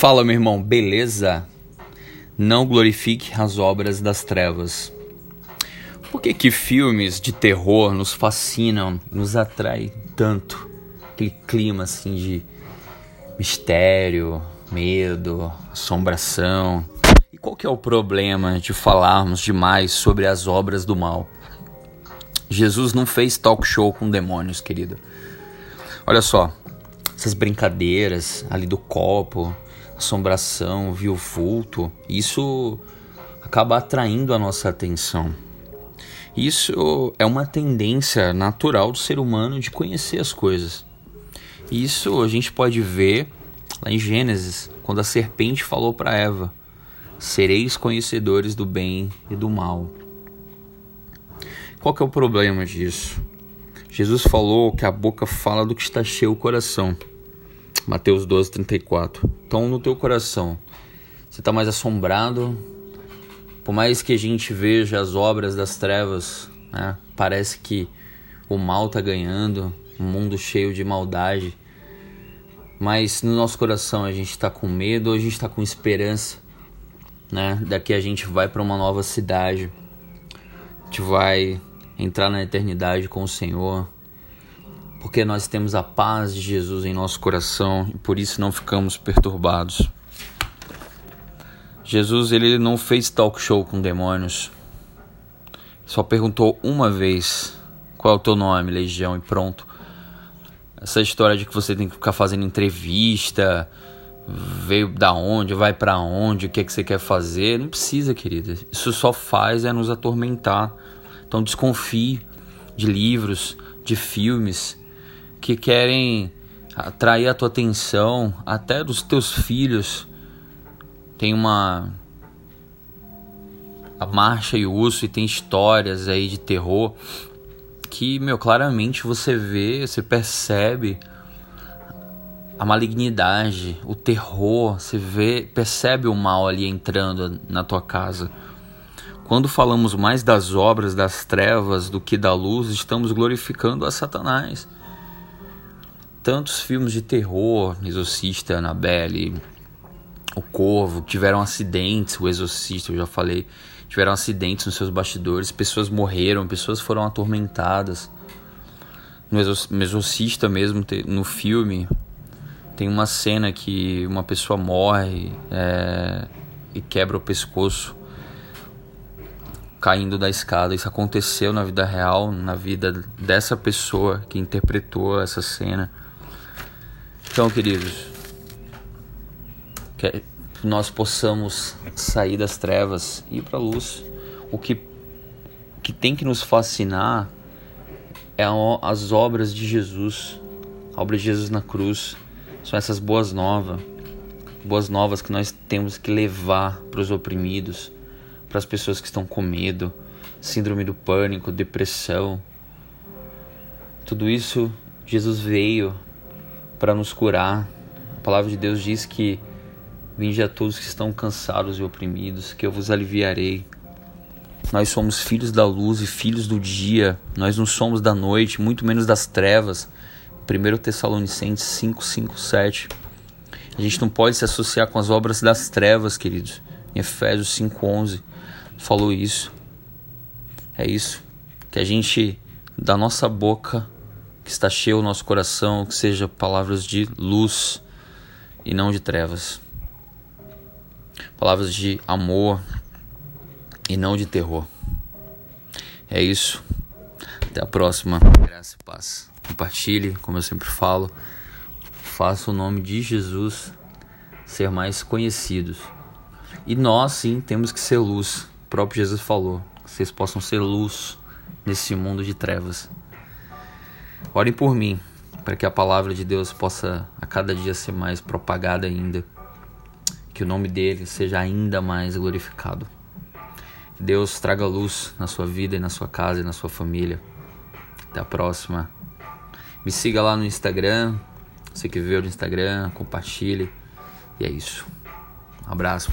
Fala, meu irmão, beleza? Não glorifique as obras das trevas. Por que que filmes de terror nos fascinam, nos atraem tanto? Aquele clima assim de mistério, medo, assombração. E qual que é o problema de falarmos demais sobre as obras do mal? Jesus não fez talk show com demônios, querido. Olha só, essas brincadeiras ali do copo, assombração, viu vulto, isso acaba atraindo a nossa atenção. Isso é uma tendência natural do ser humano de conhecer as coisas. Isso a gente pode ver lá em Gênesis, quando a serpente falou para Eva: Sereis conhecedores do bem e do mal. Qual que é o problema disso? Jesus falou que a boca fala do que está cheio o coração. Mateus 12, 34. Então, no teu coração, você está mais assombrado? Por mais que a gente veja as obras das trevas, né? parece que o mal está ganhando, um mundo cheio de maldade. Mas no nosso coração a gente está com medo ou a gente está com esperança, né? Daqui a gente vai para uma nova cidade, a gente vai entrar na eternidade com o Senhor, porque nós temos a paz de Jesus em nosso coração e por isso não ficamos perturbados. Jesus ele não fez talk show com demônios. Só perguntou uma vez qual é o teu nome, legião e pronto. Essa história de que você tem que ficar fazendo entrevista, veio da onde, vai para onde, o que é que você quer fazer, não precisa, querida. Isso só faz é nos atormentar. Então desconfie de livros, de filmes que querem atrair a tua atenção, até dos teus filhos. Tem uma a marcha e o urso e tem histórias aí de terror que, meu, claramente você vê, você percebe a malignidade, o terror, você vê, percebe o mal ali entrando na tua casa. Quando falamos mais das obras das trevas do que da luz, estamos glorificando a Satanás tantos filmes de terror, Exorcista, Annabelle, O Corvo, tiveram acidentes, O Exorcista, eu já falei, tiveram acidentes nos seus bastidores, pessoas morreram, pessoas foram atormentadas. No Exorcista mesmo, no filme, tem uma cena que uma pessoa morre é, e quebra o pescoço caindo da escada. Isso aconteceu na vida real, na vida dessa pessoa que interpretou essa cena. Então, queridos, que nós possamos sair das trevas e ir para a luz. O que, que tem que nos fascinar é as obras de Jesus, a obra de Jesus na cruz. São essas boas novas, boas novas que nós temos que levar para os oprimidos, para as pessoas que estão com medo, síndrome do pânico, depressão. Tudo isso Jesus veio para nos curar. A palavra de Deus diz que vinde a todos que estão cansados e oprimidos, que eu vos aliviarei. Nós somos filhos da luz e filhos do dia. Nós não somos da noite, muito menos das trevas. 1 Tessalonicenses 5, 5, 7. A gente não pode se associar com as obras das trevas, queridos. Em Efésios 5, 11 falou isso. É isso. Que a gente, da nossa boca, que está cheio o nosso coração, que seja palavras de luz e não de trevas. Palavras de amor e não de terror. É isso. Até a próxima. Graça e paz. Compartilhe, como eu sempre falo. Faça o nome de Jesus ser mais conhecidos. E nós sim temos que ser luz. O próprio Jesus falou. Vocês possam ser luz nesse mundo de trevas. Orem por mim, para que a palavra de Deus possa a cada dia ser mais propagada ainda. Que o nome dele seja ainda mais glorificado. Que Deus traga luz na sua vida e na sua casa e na sua família. Até a próxima. Me siga lá no Instagram. Você que viu no Instagram, compartilhe. E é isso. Um abraço.